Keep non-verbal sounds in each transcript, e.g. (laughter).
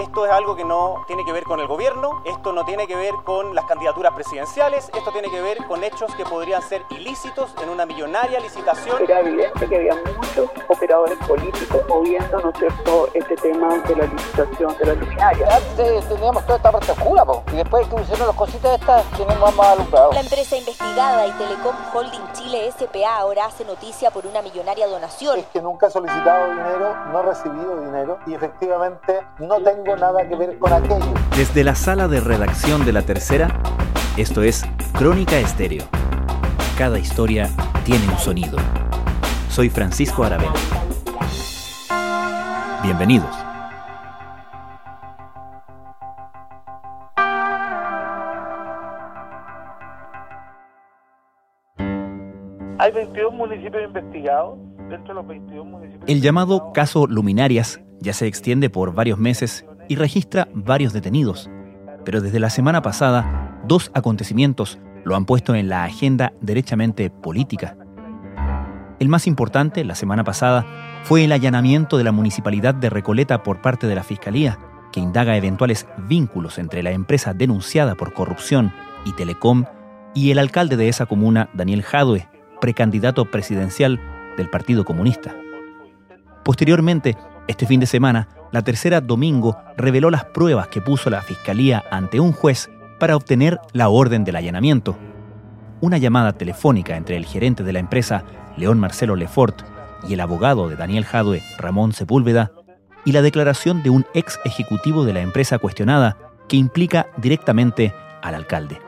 Esto es algo que no tiene que ver con el gobierno, esto no tiene que ver con las candidaturas presidenciales, esto tiene que ver con hechos que podrían ser ilícitos en una millonaria licitación. Era evidente que había muchos operadores políticos moviendo, ¿no es cierto?, este tema de la licitación de la luminaria. Antes teníamos toda esta parte oscura, po, y después que pusieron las cositas estas, tenemos más alumbrado. La empresa investigada y Telecom Holding Chile S.P.A. ahora hace noticia por una millonaria donación. Es que nunca he solicitado dinero, no he recibido dinero y efectivamente no tengo nada que ver con aquello. Desde la sala de redacción de La Tercera, esto es Crónica Estéreo. Cada historia tiene un sonido. Soy Francisco Aravena. Bienvenidos. Hay 22 municipios investigados. Dentro de los 22 municipios. El llamado caso Luminarias ya se extiende por varios meses y registra varios detenidos. Pero desde la semana pasada, dos acontecimientos lo han puesto en la agenda derechamente política. El más importante, la semana pasada, fue el allanamiento de la municipalidad de Recoleta por parte de la Fiscalía, que indaga eventuales vínculos entre la empresa denunciada por corrupción y Telecom y el alcalde de esa comuna, Daniel Jadue, precandidato presidencial del Partido Comunista. Posteriormente, este fin de semana, la tercera domingo reveló las pruebas que puso la Fiscalía ante un juez para obtener la orden del allanamiento. Una llamada telefónica entre el gerente de la empresa, León Marcelo Lefort, y el abogado de Daniel Jadue, Ramón Sepúlveda, y la declaración de un ex ejecutivo de la empresa cuestionada que implica directamente al alcalde.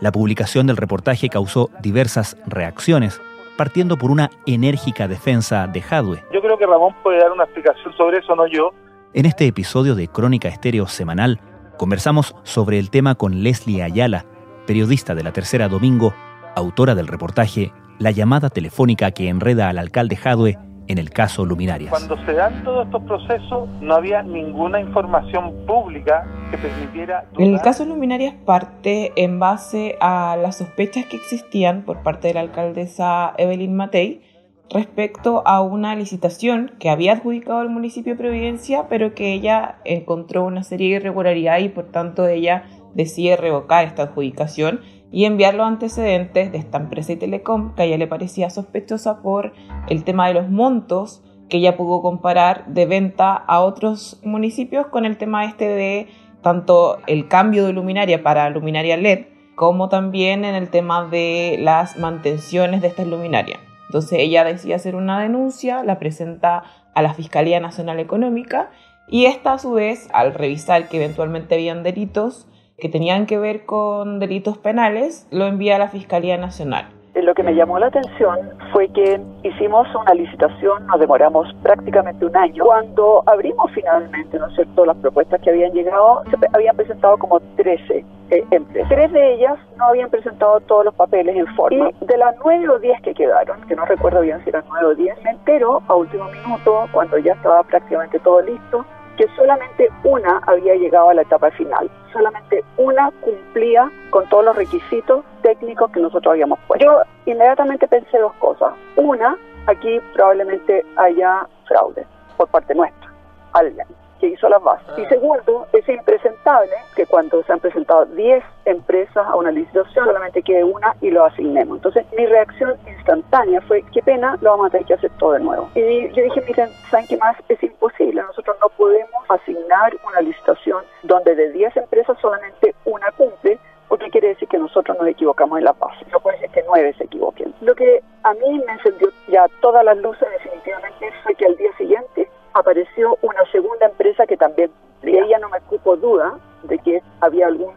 La publicación del reportaje causó diversas reacciones, partiendo por una enérgica defensa de Jadwe. Yo creo que Ramón puede dar una explicación sobre eso, no yo. En este episodio de Crónica Estéreo Semanal, conversamos sobre el tema con Leslie Ayala, periodista de la Tercera Domingo, autora del reportaje La llamada telefónica que enreda al alcalde Jadwe en el caso Luminarias. Cuando se dan todos estos procesos, no había ninguna información pública que permitiera... En el caso Luminarias parte en base a las sospechas que existían por parte de la alcaldesa Evelyn Matei respecto a una licitación que había adjudicado el municipio de Providencia, pero que ella encontró una serie de irregularidades y por tanto ella decide revocar esta adjudicación y enviar los antecedentes de esta empresa y telecom que a ella le parecía sospechosa por el tema de los montos que ella pudo comparar de venta a otros municipios con el tema este de tanto el cambio de luminaria para luminaria LED como también en el tema de las mantenciones de estas luminarias. Entonces ella decide hacer una denuncia, la presenta a la Fiscalía Nacional Económica y esta a su vez, al revisar que eventualmente habían delitos, que tenían que ver con delitos penales, lo envía a la Fiscalía Nacional. Lo que me llamó la atención fue que hicimos una licitación, nos demoramos prácticamente un año. Cuando abrimos finalmente, ¿no es cierto?, las propuestas que habían llegado, se habían presentado como 13 eh, empresas. Tres de ellas no habían presentado todos los papeles en forma. Y de las 9 o 10 que quedaron, que no recuerdo bien si eran 9 o 10, me entero a último minuto, cuando ya estaba prácticamente todo listo, que solamente una había llegado a la etapa final. Solamente una cumplía con todos los requisitos técnicos que nosotros habíamos puesto. Yo inmediatamente pensé dos cosas. Una, aquí probablemente haya fraude por parte nuestra. Alguien que hizo las bases. Y segundo, es impresentable que cuando se han presentado 10 empresas a una licitación, solamente quede una y lo asignemos. Entonces, mi reacción instantánea fue, qué pena, lo vamos a tener que hacer todo de nuevo. Y yo dije, miren, ¿saben qué más? Es imposible. Nosotros no podemos asignar una licitación donde de 10 empresas solamente una cumple, porque quiere decir que nosotros nos equivocamos en la base. No puede ser que nueve se equivoquen. Lo que a mí me encendió ya todas las luces definitivamente fue que al día siguiente apareció una segunda empresa que también, y ella no me cupo duda de que había alguna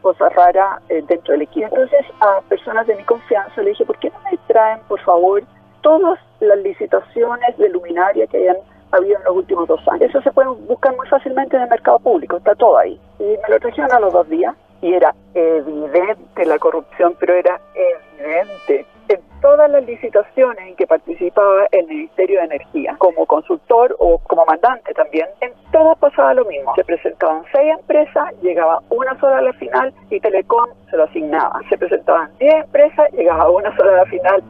cosa rara eh, dentro del equipo. Entonces a personas de mi confianza le dije, ¿por qué no me traen, por favor, todas las licitaciones de luminaria que hayan habido en los últimos dos años? Eso se puede buscar muy fácilmente en el mercado público, está todo ahí. Y me lo trajeron a los dos días y era evidente la corrupción,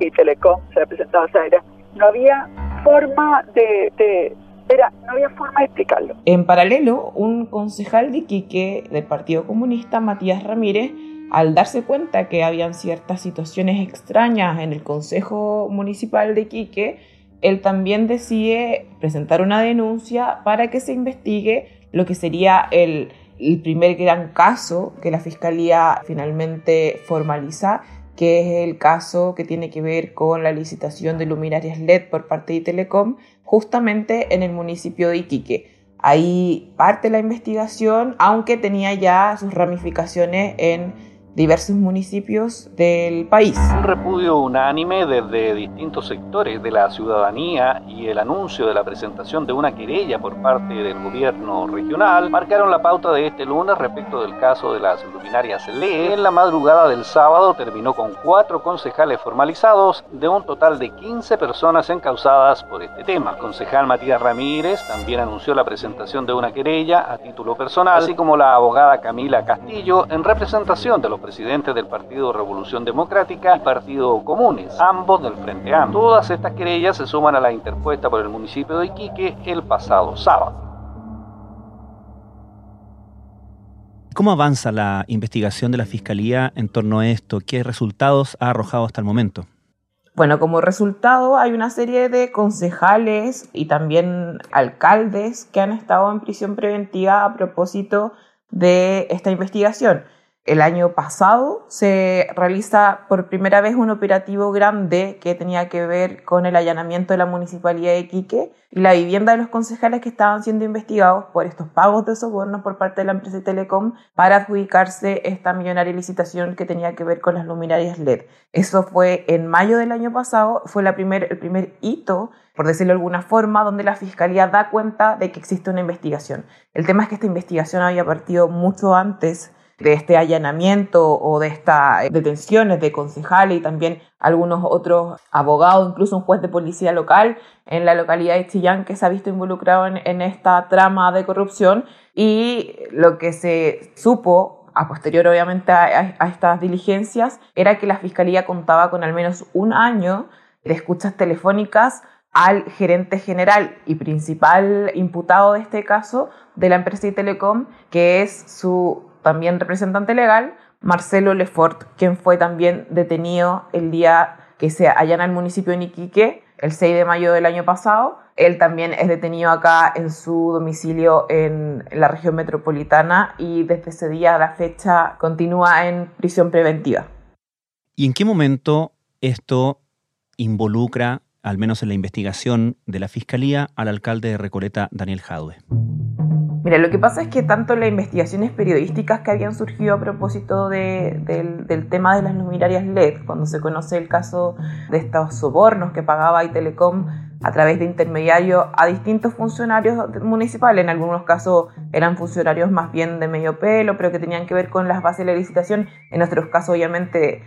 y Telecom se le presentaba a No había forma de, Era, no había forma de explicarlo. En paralelo, un concejal de Iquique del Partido Comunista, Matías Ramírez, al darse cuenta que habían ciertas situaciones extrañas en el Consejo Municipal de Iquique, él también decide presentar una denuncia para que se investigue lo que sería el primer gran caso que la Fiscalía finalmente formaliza, que es el caso que tiene que ver con la licitación de luminarias LED por parte de Telecom, justamente en el municipio de Iquique. Ahí parte la investigación, aunque tenía ya sus ramificaciones en diversos municipios del país. Un repudio unánime desde distintos sectores de la ciudadanía y el anuncio de la presentación de una querella por parte del gobierno regional marcaron la pauta de este lunes respecto del caso de las luminarias LED. En la madrugada del sábado terminó con cuatro concejales formalizados de un total de 15 personas encausadas por este tema. El concejal Matías Ramírez también anunció la presentación de una querella a título personal, así como la abogada Camila Castillo en representación de los presidentes del Partido Revolución Democrática y Partido Comunes, ambos del Frente Amplio. Todas estas querellas se suman a la interpuesta por el municipio de Iquique el pasado sábado. ¿Cómo avanza la investigación de la Fiscalía en torno a esto? ¿Qué resultados ha arrojado hasta el momento? Bueno, como resultado hay una serie de concejales y también alcaldes que han estado en prisión preventiva a propósito de esta investigación. El año pasado se realiza por primera vez un operativo grande que tenía que ver con el allanamiento de la municipalidad de Iquique y la vivienda de los concejales que estaban siendo investigados por estos pagos de soborno por parte de la empresa Telecom para adjudicarse esta millonaria licitación que tenía que ver con las luminarias LED. Eso fue en mayo del año pasado, fue el primer hito por decirlo de alguna forma, donde la Fiscalía da cuenta de que existe una investigación. El tema es que esta investigación había partido mucho antes de este allanamiento o de estas detenciones de concejales y también algunos otros abogados, incluso un juez de policía local en la localidad de Chillán que se ha visto involucrado en, esta trama de corrupción. Y lo que se supo a posterior obviamente a, a, estas diligencias, era que la Fiscalía contaba con al menos un año de escuchas telefónicas al gerente general y principal imputado de este caso de la empresa Telecom, que es su también representante legal, Marcelo Lefort, quien fue también detenido el día que se allana el municipio de Iquique, el 6 de mayo del año pasado. Él también es detenido acá en su domicilio en la región metropolitana y desde ese día a la fecha continúa en prisión preventiva. ¿Y en qué momento esto involucra, al menos en la investigación de la Fiscalía, al alcalde de Recoleta, Daniel Jadwe? Mira, lo que pasa es que tanto las investigaciones periodísticas que habían surgido a propósito del, del, tema de las luminarias LED, cuando se conoce el caso de estos sobornos que pagaba Telecom a través de intermediarios a distintos funcionarios municipales, en algunos casos eran funcionarios más bien de medio pelo, pero que tenían que ver con las bases de licitación, en otros casos obviamente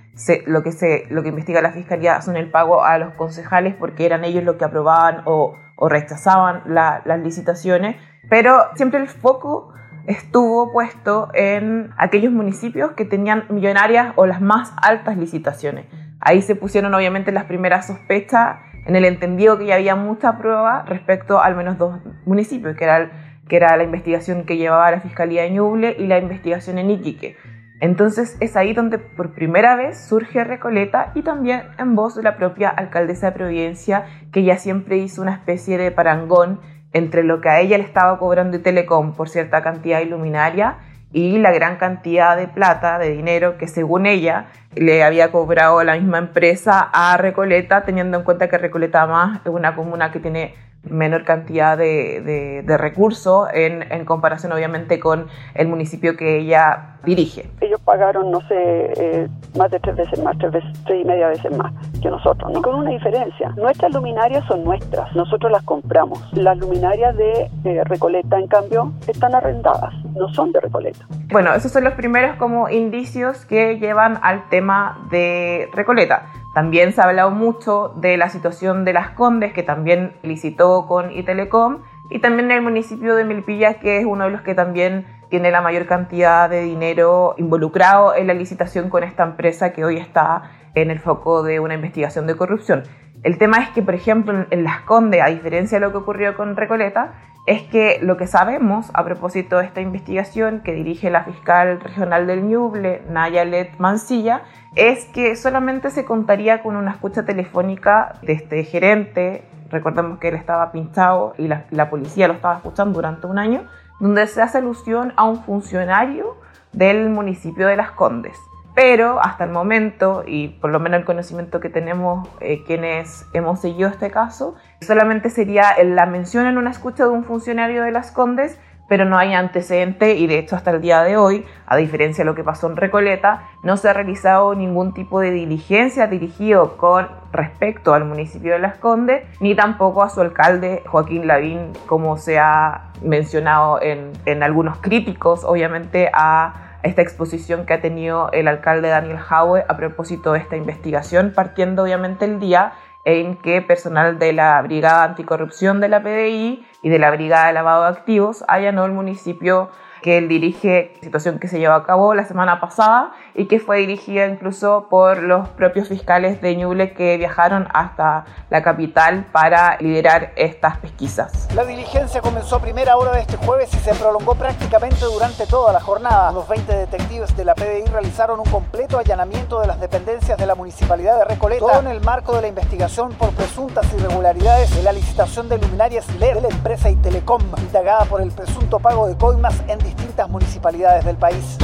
lo, que se, lo que investiga la Fiscalía son el pago a los concejales porque eran ellos los que aprobaban o, o rechazaban las licitaciones. Pero siempre el foco estuvo puesto en aquellos municipios que tenían millonarias o las más altas licitaciones. Ahí se pusieron obviamente las primeras sospechas en el entendido que ya había mucha prueba respecto al menos dos municipios, que era, que era la investigación que llevaba la Fiscalía de Ñuble y la investigación en Iquique. Entonces es ahí donde por primera vez surge Recoleta y también en voz de la propia alcaldesa de Providencia, que ya siempre hizo una especie de parangón entre lo que a ella le estaba cobrando Telecom por cierta cantidad de luminaria y la gran cantidad de plata, de dinero que según ella le había cobrado la misma empresa a Recoleta, teniendo en cuenta que Recoleta más es una comuna que tiene menor cantidad de, de, recursos en, en, comparación obviamente con el municipio que ella dirige. Ellos pagaron, no sé, eh, más de tres veces más, tres, veces, tres y media veces más que nosotros, ¿no? con una diferencia. Nuestras luminarias son nuestras, nosotros las compramos. Las luminarias de Recoleta, en cambio, están arrendadas, no son de Recoleta. Bueno, esos son los primeros como indicios que llevan al tema de Recoleta. También se ha hablado mucho de la situación de las Condes, que también licitó con Itelecom, y también el municipio de Milpillas, que es uno de los que también tiene la mayor cantidad de dinero involucrado en la licitación con esta empresa que hoy está en el foco de una investigación de corrupción. El tema es que, por ejemplo, en Las Condes, a diferencia de lo que ocurrió con Recoleta, es que lo que sabemos a propósito de esta investigación que dirige la fiscal regional del Ñuble, Nayalet Mancilla, es que solamente se contaría con una escucha telefónica de este gerente, recordemos que él estaba pinchado y la, la policía lo estaba escuchando durante un año, donde se hace alusión a un funcionario del municipio de Las Condes pero hasta el momento, y por lo menos el conocimiento que tenemos eh, quienes hemos seguido este caso, solamente sería la mención en una escucha de un funcionario de las Condes, pero no hay antecedente y de hecho hasta el día de hoy, a diferencia de lo que pasó en Recoleta, no se ha realizado ningún tipo de diligencia dirigido con respecto al municipio de Las Condes, ni tampoco a su alcalde Joaquín Lavín, como se ha mencionado en, en algunos críticos, obviamente, a esta exposición que ha tenido el alcalde Daniel Howe a propósito de esta investigación, partiendo obviamente el día en que personal de la Brigada Anticorrupción de la PDI y de la Brigada de Lavado de Activos allanó el municipio que él dirige, situación que se llevó a cabo la semana pasada y que fue dirigida incluso por los propios fiscales de Ñuble que viajaron hasta la capital para liderar estas pesquisas. La diligencia comenzó a primera hora de este jueves y se prolongó prácticamente durante toda la jornada. Los 20 detectives de la PDI realizaron un completo allanamiento de las dependencias de la municipalidad de Recoleta, todo en el marco de la investigación por presuntas irregularidades de la licitación de luminarias LED de la empresa Itelecom, indagada por el presunto pago de coimas en distintas municipalidades del país.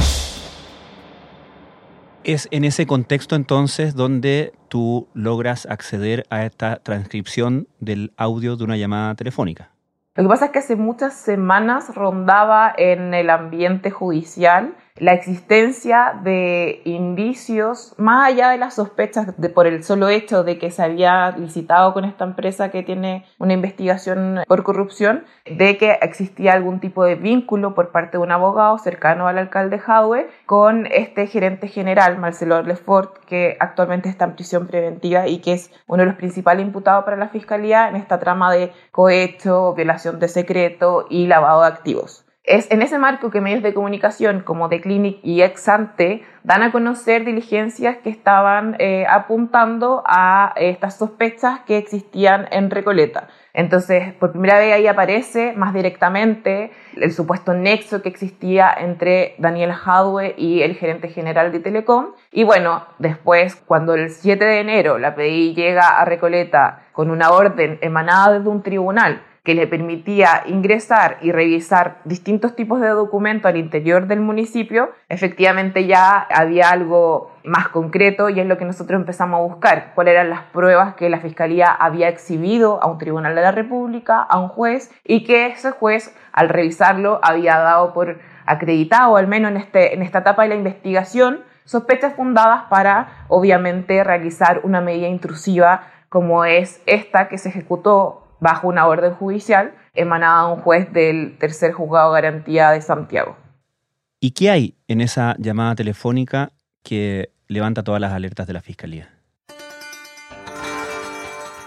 Es en ese contexto entonces donde tú logras acceder a esta transcripción del audio de una llamada telefónica. Lo que pasa es que hace muchas semanas rondaba en el ambiente judicial la existencia de indicios, más allá de las sospechas de, por el solo hecho de que se había licitado con esta empresa que tiene una investigación por corrupción, de que existía algún tipo de vínculo por parte de un abogado cercano al alcalde Jadwe con este gerente general, Marcelo Lefort, que actualmente está en prisión preventiva y que es uno de los principales imputados para la fiscalía en esta trama de cohecho, violación de secreto y lavado de activos. Es en ese marco que medios de comunicación como The Clinic y Exante dan a conocer diligencias que estaban eh, apuntando a estas sospechas que existían en Recoleta. Entonces, por primera vez ahí aparece más directamente el supuesto nexo que existía entre Daniel Hadwe y el gerente general de Telecom. Y bueno, después, cuando el 7 de enero la PDI llega a Recoleta con una orden emanada desde un tribunal que le permitía ingresar y revisar distintos tipos de documentos al interior del municipio, efectivamente ya había algo más concreto y es lo que nosotros empezamos a buscar, cuáles eran las pruebas que la Fiscalía había exhibido a un tribunal de la República, a un juez, y que ese juez, al revisarlo, había dado por acreditado, al menos en, este, en esta etapa de la investigación, sospechas fundadas para, obviamente, realizar una medida intrusiva como es esta que se ejecutó bajo una orden judicial emanada de un juez del tercer juzgado de garantía de Santiago. ¿Y qué hay en esa llamada telefónica que levanta todas las alertas de la Fiscalía?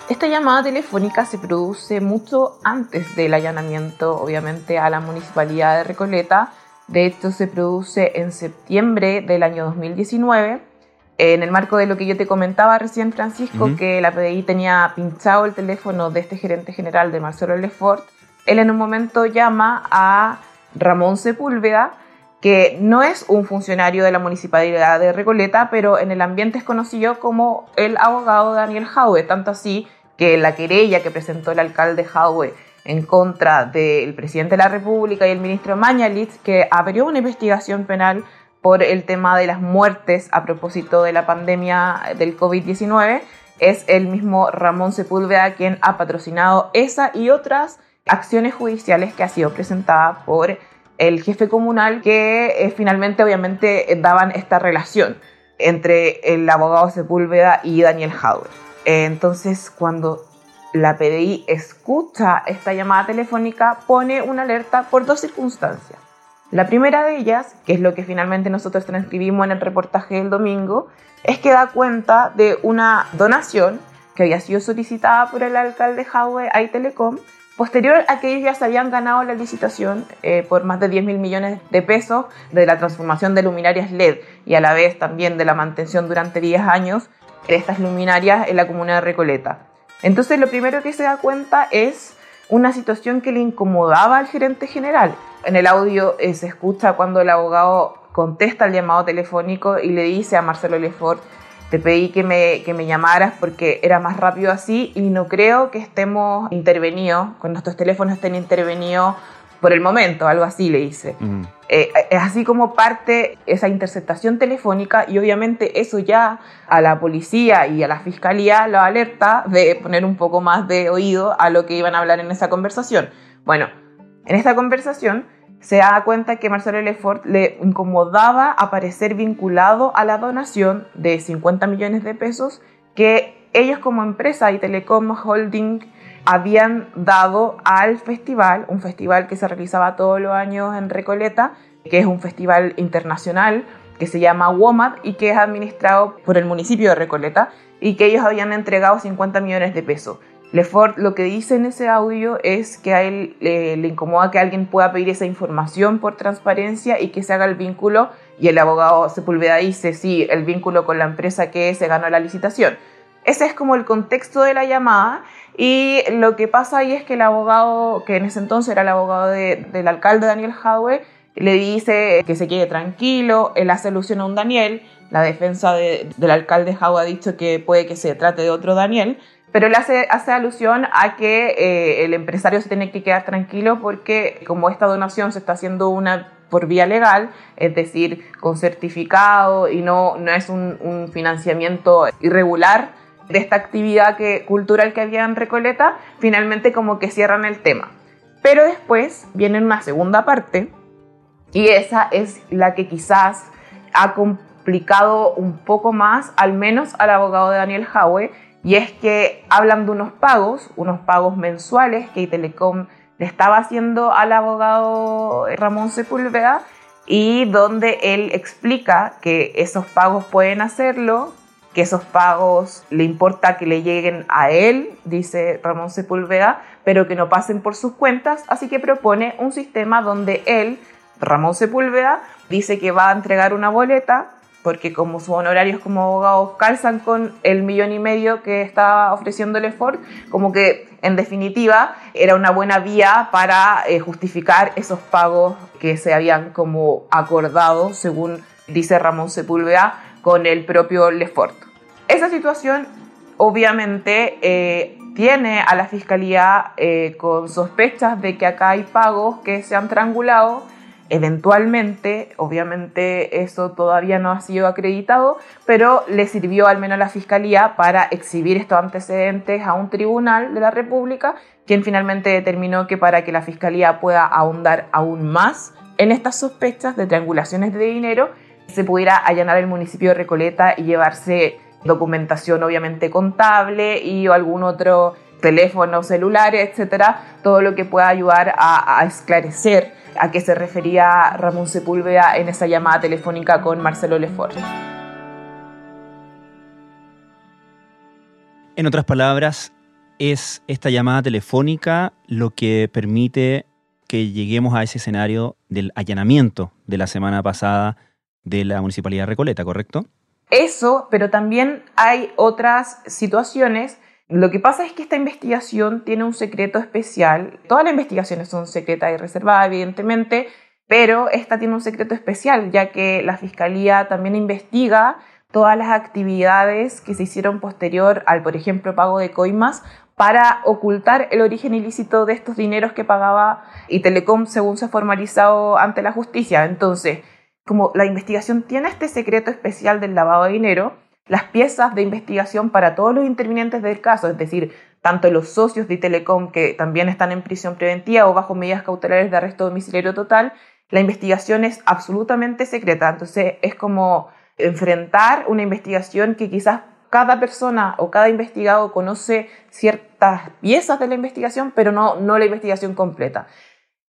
Esta llamada telefónica se produce mucho antes del allanamiento, obviamente, a la municipalidad de Recoleta. De hecho, se produce en septiembre del año 2019 en el marco de lo que yo te comentaba recién, Francisco, que la PDI tenía pinchado el teléfono de este gerente general de Marcelo Lefort, él en un momento llama a Ramón Sepúlveda, que no es un funcionario de la municipalidad de Recoleta, pero en el ambiente es conocido como el abogado Daniel Jaue, tanto así que la querella que presentó el alcalde Jaue en contra del presidente de la República y el ministro Mañalich, que abrió una investigación penal por el tema de las muertes a propósito de la pandemia del COVID-19, es el mismo Ramón Sepúlveda quien ha patrocinado esa y otras acciones judiciales que ha sido presentada por el jefe comunal que eh, finalmente obviamente daban esta relación entre el abogado Sepúlveda y Daniel Hauer. entonces cuando la PDI escucha esta llamada telefónica pone una alerta por dos circunstancias. La primera de ellas, que es lo que finalmente nosotros transcribimos en el reportaje del domingo, es que da cuenta de una donación que había sido solicitada por el alcalde Jaue a Telecom, posterior a que ellos ya se habían ganado la licitación eh, por más de 10 mil millones de pesos de la transformación de luminarias LED y a la vez también de la mantención durante 10 años de estas luminarias en la comuna de Recoleta. Entonces lo primero que se da cuenta es una situación que le incomodaba al gerente general. En el audio eh, se escucha cuando el abogado contesta el llamado telefónico y le dice a Marcelo Lefort, te pedí que me, que me llamaras porque era más rápido así y no creo que estemos intervenidos, con nuestros teléfonos estén intervenidos por el momento, algo así le dice. Eh, es así como parte esa interceptación telefónica y obviamente eso ya a la policía y a la fiscalía lo alerta de poner un poco más de oído a lo que iban a hablar en esa conversación. Bueno, en esta conversación se da cuenta que Marcelo Lefort le incomodaba aparecer vinculado a la donación de 50 millones de pesos que ellos como empresa y Telecom Holding habían dado al festival, un festival que se realizaba todos los años en Recoleta, que es un festival internacional que se llama WOMAD y que es administrado por el municipio de Recoleta y que ellos habían entregado 50 millones de pesos. Lefort lo que dice en ese audio es que a él le incomoda que alguien pueda pedir esa información por transparencia y que se haga el vínculo y el abogado Sepúlveda dice sí, el vínculo con la empresa que se ganó la licitación. Ese es como el contexto de la llamada y lo que pasa ahí es que el abogado, que en ese entonces era el abogado del alcalde Daniel Hadwe, le dice que se quede tranquilo, él hace alusión a un Daniel, la defensa del alcalde Hadwe ha dicho que puede que se trate de otro Daniel, pero él hace, alusión a que eh, el empresario se tiene que quedar tranquilo porque como esta donación se está haciendo una por vía legal, es decir, con certificado y no, no es un financiamiento irregular, de esta actividad que, cultural que había en Recoleta, finalmente como que cierran el tema. Pero después viene una segunda parte y esa es la que quizás ha complicado un poco más, al menos al abogado de Daniel Jaue, y es que hablan de unos pagos, unos pagos mensuales que Telecom le estaba haciendo al abogado Ramón Sepúlveda y donde él explica que esos pagos pueden hacerlo que esos pagos le importa que le lleguen a él, dice Ramón Sepúlveda, pero que no pasen por sus cuentas, así que propone un sistema donde él, Ramón Sepúlveda, dice que va a entregar una boleta, porque como sus honorarios como abogado calzan con el millón y medio que estaba ofreciéndole Ford, como que en definitiva era una buena vía para eh, justificar esos pagos que se habían como acordado, según dice Ramón Sepúlveda, con el propio Lefort. Esa situación obviamente eh, tiene a la Fiscalía eh, con sospechas de que acá hay pagos que se han triangulado. Eventualmente, obviamente eso todavía no ha sido acreditado, pero le sirvió al menos a la Fiscalía para exhibir estos antecedentes a un tribunal de la República, quien finalmente determinó que para que la Fiscalía pueda ahondar aún más en estas sospechas de triangulaciones de dinero, se pudiera allanar el municipio de Recoleta y llevarse documentación obviamente contable y algún otro teléfono celular, etcétera, todo lo que pueda ayudar a, esclarecer a qué se refería Ramón Sepúlveda en esa llamada telefónica con Marcelo Lefort. En otras palabras, es esta llamada telefónica lo que permite que lleguemos a ese escenario del allanamiento de la semana pasada de la Municipalidad Recoleta, ¿correcto? Eso, pero también hay otras situaciones. Lo que pasa es que esta investigación tiene un secreto especial. Todas las investigaciones son secretas y reservadas, evidentemente, pero esta tiene un secreto especial, ya que la Fiscalía también investiga todas las actividades que se hicieron posterior al, por ejemplo, pago de coimas para ocultar el origen ilícito de estos dineros que pagaba y Telecom según se ha formalizado ante la justicia. Entonces, como la investigación tiene este secreto especial del lavado de dinero, las piezas de investigación para todos los intervinientes del caso, es decir, tanto los socios de Telecom que también están en prisión preventiva o bajo medidas cautelares de arresto domiciliario total, la investigación es absolutamente secreta. Entonces es como enfrentar una investigación que quizás cada persona o cada investigado conoce ciertas piezas de la investigación, pero no, no la investigación completa.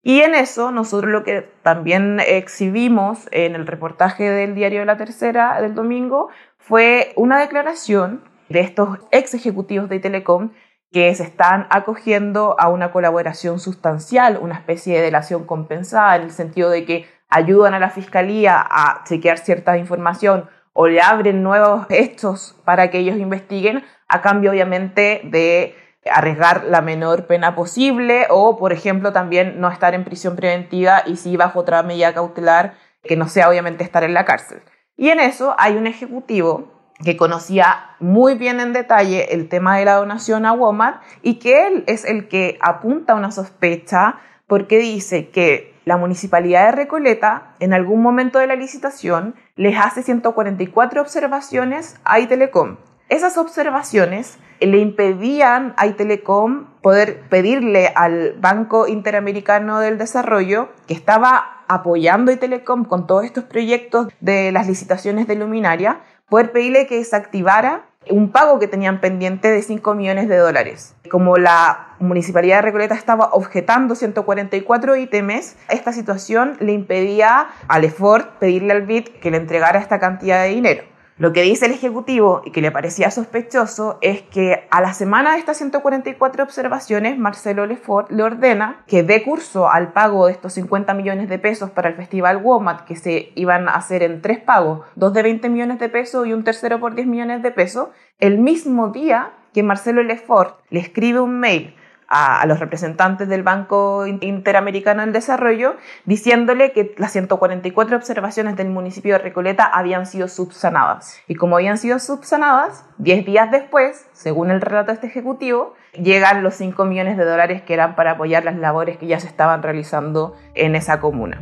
Y en eso nosotros lo que también exhibimos en el reportaje del diario de la Tercera del domingo fue una declaración de estos ex ejecutivos de Telecom que se están acogiendo a una colaboración sustancial, una especie de delación compensada, en el sentido de que ayudan a la fiscalía a chequear cierta información o le abren nuevos hechos para que ellos investiguen, a cambio obviamente de arriesgar la menor pena posible o, por ejemplo, también no estar en prisión preventiva y si bajo otra medida cautelar que no sea obviamente estar en la cárcel. Y en eso hay un ejecutivo que conocía muy bien en detalle el tema de la donación a Walmart y que él es el que apunta una sospecha porque dice que la municipalidad de Recoleta en algún momento de la licitación les hace 144 observaciones a Itelecom. Esas observaciones le impedían a Itelecom poder pedirle al Banco Interamericano del Desarrollo, que estaba apoyando a Itelecom con todos estos proyectos de las licitaciones de luminaria, poder pedirle que desactivara un pago que tenían pendiente de 5 millones de dólares. Como la Municipalidad de Recoleta estaba objetando 144 ítems, esta situación le impedía al EFORT pedirle al BID que le entregara esta cantidad de dinero. Lo que dice el Ejecutivo y que le parecía sospechoso es que a la semana de estas 144 observaciones, Marcelo Lefort le ordena que dé curso al pago de estos 50 millones de pesos para el Festival WOMAT, que se iban a hacer en tres pagos, dos de 20 millones de pesos y un tercero por 10 millones de pesos, el mismo día que Marcelo Lefort le escribe un mail a, los representantes del Banco Interamericano del Desarrollo, diciéndole que las 144 observaciones del municipio de Recoleta habían sido subsanadas. Y como habían sido subsanadas, 10 días después, según el relato de este ejecutivo, llegan los 5 millones de dólares que eran para apoyar las labores que ya se estaban realizando en esa comuna.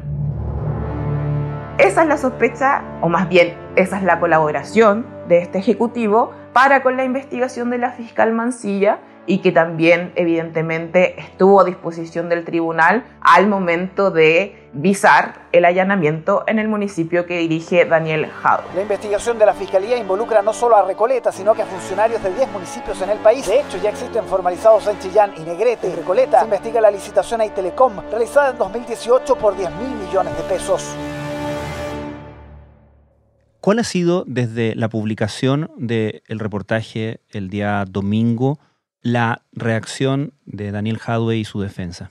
Esa es la sospecha, o más bien esa es la colaboración de este ejecutivo para con la investigación de la fiscal Mancilla y que también evidentemente estuvo a disposición del tribunal al momento de visar el allanamiento en el municipio que dirige Daniel Jado. La investigación de la Fiscalía involucra no solo a Recoleta, sino que a funcionarios de 10 municipios en el país. De hecho, ya existen formalizados en Chillán y Negrete y Recoleta. Se investiga la licitación a Itelecom, realizada en 2018 por 10 mil millones de pesos. ¿Cuál ha sido desde la publicación del reportaje el día domingo la reacción de Daniel Hadway y su defensa?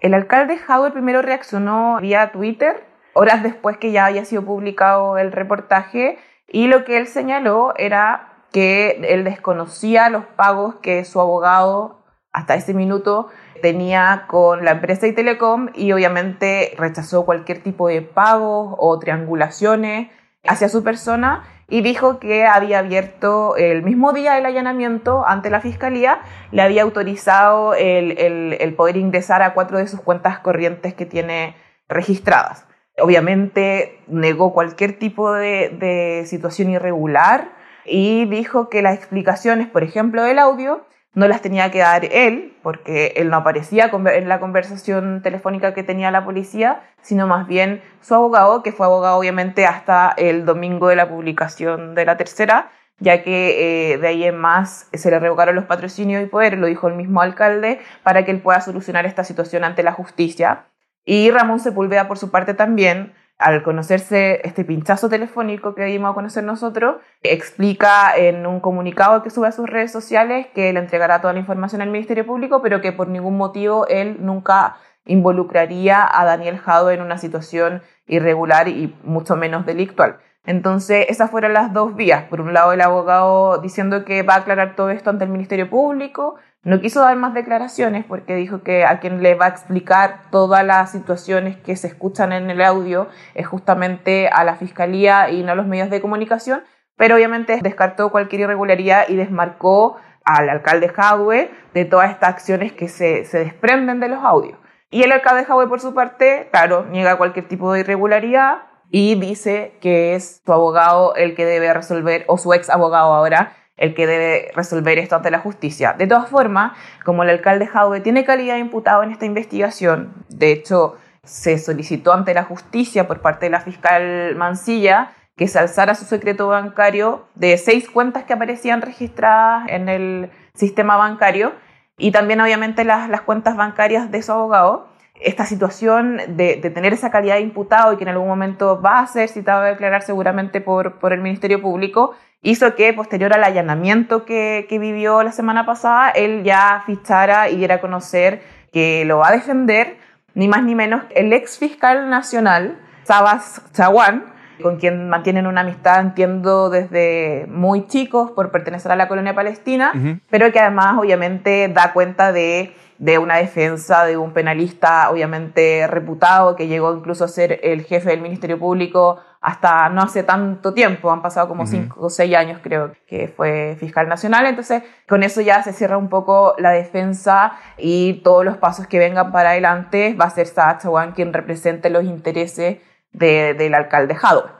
El alcalde Hadway primero reaccionó vía Twitter, horas después que ya había sido publicado el reportaje, y lo que él señaló era que él desconocía los pagos que su abogado hasta ese minuto tenía con la empresa y Telecom y obviamente rechazó cualquier tipo de pagos o triangulaciones hacia su persona y dijo que había abierto el mismo día del allanamiento ante la fiscalía, le había autorizado el, poder ingresar a cuatro de sus cuentas corrientes que tiene registradas. Obviamente negó cualquier tipo de, de situación irregular y dijo que las explicaciones, por ejemplo, del audio, no las tenía que dar él, porque él no aparecía en la conversación telefónica que tenía la policía, sino más bien su abogado, que fue abogado obviamente hasta el domingo de la publicación de la tercera, ya que eh, de ahí en más se le revocaron los patrocinios y poder, lo dijo el mismo alcalde, para que él pueda solucionar esta situación ante la justicia. Y Ramón Sepúlveda, por su parte, también al conocerse este pinchazo telefónico que dimos a conocer nosotros, explica en un comunicado que sube a sus redes sociales que le entregará toda la información al Ministerio Público, pero que por ningún motivo él nunca involucraría a Daniel Jado en una situación irregular y mucho menos delictual. Entonces, esas fueron las dos vías. Por un lado, el abogado diciendo que va a aclarar todo esto ante el Ministerio Público no quiso dar más declaraciones porque dijo que a quien le va a explicar todas las situaciones que se escuchan en el audio es justamente a la fiscalía y no a los medios de comunicación, pero obviamente descartó cualquier irregularidad y desmarcó al alcalde Jadwe de todas estas acciones que se, desprenden de los audios. Y el alcalde Jadwe, por su parte, claro, niega cualquier tipo de irregularidad y dice que es su abogado el que debe resolver, o su ex abogado ahora, el que debe resolver esto ante la justicia. De todas formas, como el alcalde Jaude tiene calidad de imputado en esta investigación, de hecho se solicitó ante la justicia por parte de la fiscal Mancilla que se alzara su secreto bancario de seis cuentas que aparecían registradas en el sistema bancario y también obviamente las, las cuentas bancarias de su abogado. Esta situación de, de, tener esa calidad de imputado y que en algún momento va a ser citado a declarar seguramente por, por el Ministerio Público, hizo que posterior al allanamiento que, que, vivió la semana pasada, él ya fichara y diera a conocer que lo va a defender, ni más ni menos, el ex fiscal nacional, Sabas Chaguán, con quien mantienen una amistad, entiendo, desde muy chicos por pertenecer a la colonia palestina, pero que además obviamente da cuenta de de una defensa de un penalista obviamente reputado que llegó incluso a ser el jefe del Ministerio Público hasta no hace tanto tiempo, han pasado como cinco o seis años creo que fue fiscal nacional, entonces con eso ya se cierra un poco la defensa y todos los pasos que vengan para adelante va a ser Sachawan quien represente los intereses del alcalde Jado.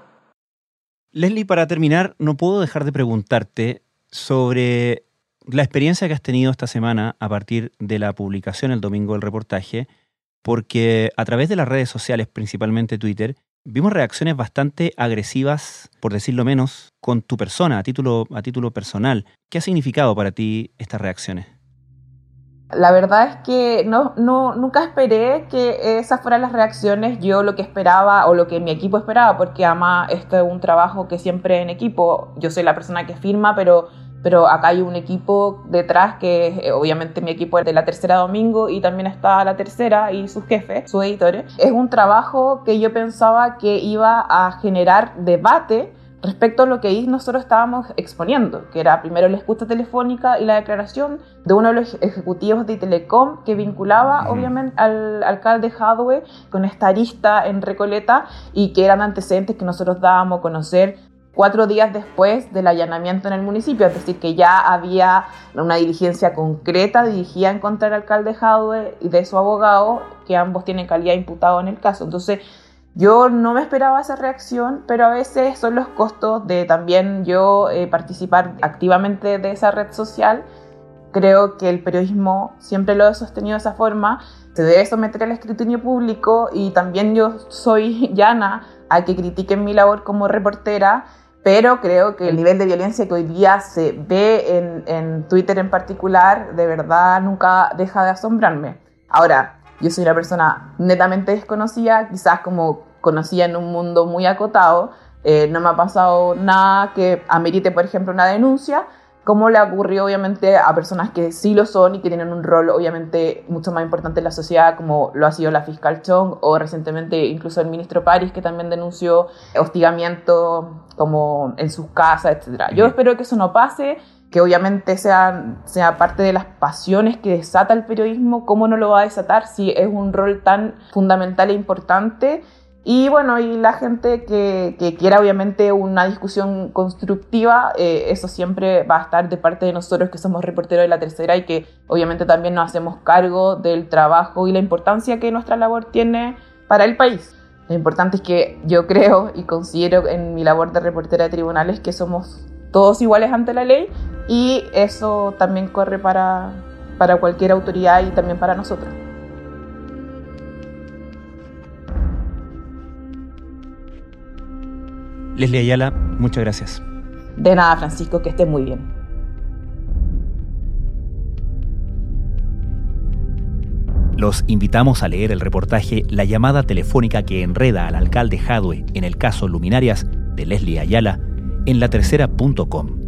Leslie, para terminar, no puedo dejar de preguntarte sobre la experiencia que has tenido esta semana a partir de la publicación el domingo del reportaje, porque a través de las redes sociales, principalmente Twitter, vimos reacciones bastante agresivas, por decirlo menos, con tu persona, a título, a título personal. ¿Qué ha significado para ti estas reacciones? La verdad es que no, no, nunca esperé que esas fueran las reacciones, yo lo que esperaba o lo que mi equipo esperaba, porque además esto es un trabajo que siempre en equipo, yo soy la persona que firma, pero pero acá hay un equipo detrás que eh, obviamente mi equipo es de la tercera domingo y también está la tercera y sus jefes, sus editores. Es un trabajo que yo pensaba que iba a generar debate respecto a lo que nosotros estábamos exponiendo, que era primero la escucha telefónica y la declaración de uno de los ejecutivos de Telecom que vinculaba obviamente al alcalde Hadwe con esta arista en Recoleta y que eran antecedentes que nosotros dábamos a conocer cuatro días después del allanamiento en el municipio, es decir, que ya había una diligencia concreta dirigida en contra del alcalde Jadwe y de su abogado, que ambos tienen calidad imputado en el caso. Entonces, yo no me esperaba esa reacción, pero a veces son los costos de también yo eh, participar activamente de esa red social. Creo que el periodismo siempre lo he sostenido de esa forma, se debe someter al escrutinio público y también yo soy (laughs) llana a que critiquen mi labor como reportera pero creo que el nivel de violencia que hoy día se ve en, Twitter en particular, de verdad nunca deja de asombrarme. Ahora, yo soy una persona netamente desconocida, quizás como conocida en un mundo muy acotado, eh, no me ha pasado nada que amerite, por ejemplo, una denuncia, como le ocurrió obviamente a personas que sí lo son y que tienen un rol obviamente mucho más importante en la sociedad, como lo ha sido la fiscal Chong o recientemente incluso el ministro Paris, que también denunció hostigamiento como en sus casas, etc. Yo espero que eso no pase, que obviamente sea, sea parte de las pasiones que desata el periodismo, ¿cómo no lo va a desatar si es un rol tan fundamental e importante? Y bueno, y la gente que, que quiera obviamente una discusión constructiva, eh, eso siempre va a estar de parte de nosotros que somos reporteros de la tercera y que obviamente también nos hacemos cargo del trabajo y la importancia que nuestra labor tiene para el país. Lo importante es que yo creo y considero en mi labor de reportera de tribunales que somos todos iguales ante la ley y eso también corre para, para cualquier autoridad y también para nosotros. Leslie Ayala, muchas gracias. De nada, Francisco, que esté muy bien. Los invitamos a leer el reportaje La llamada telefónica que enreda al alcalde Jadwe en el caso Luminarias de Leslie Ayala en latercera.com.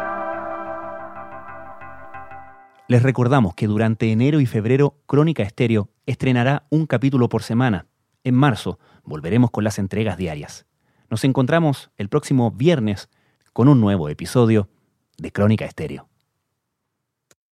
Les recordamos que durante enero y febrero Crónica Estéreo estrenará un capítulo por semana. En marzo volveremos con las entregas diarias. Nos encontramos el próximo viernes con un nuevo episodio de Crónica Estéreo.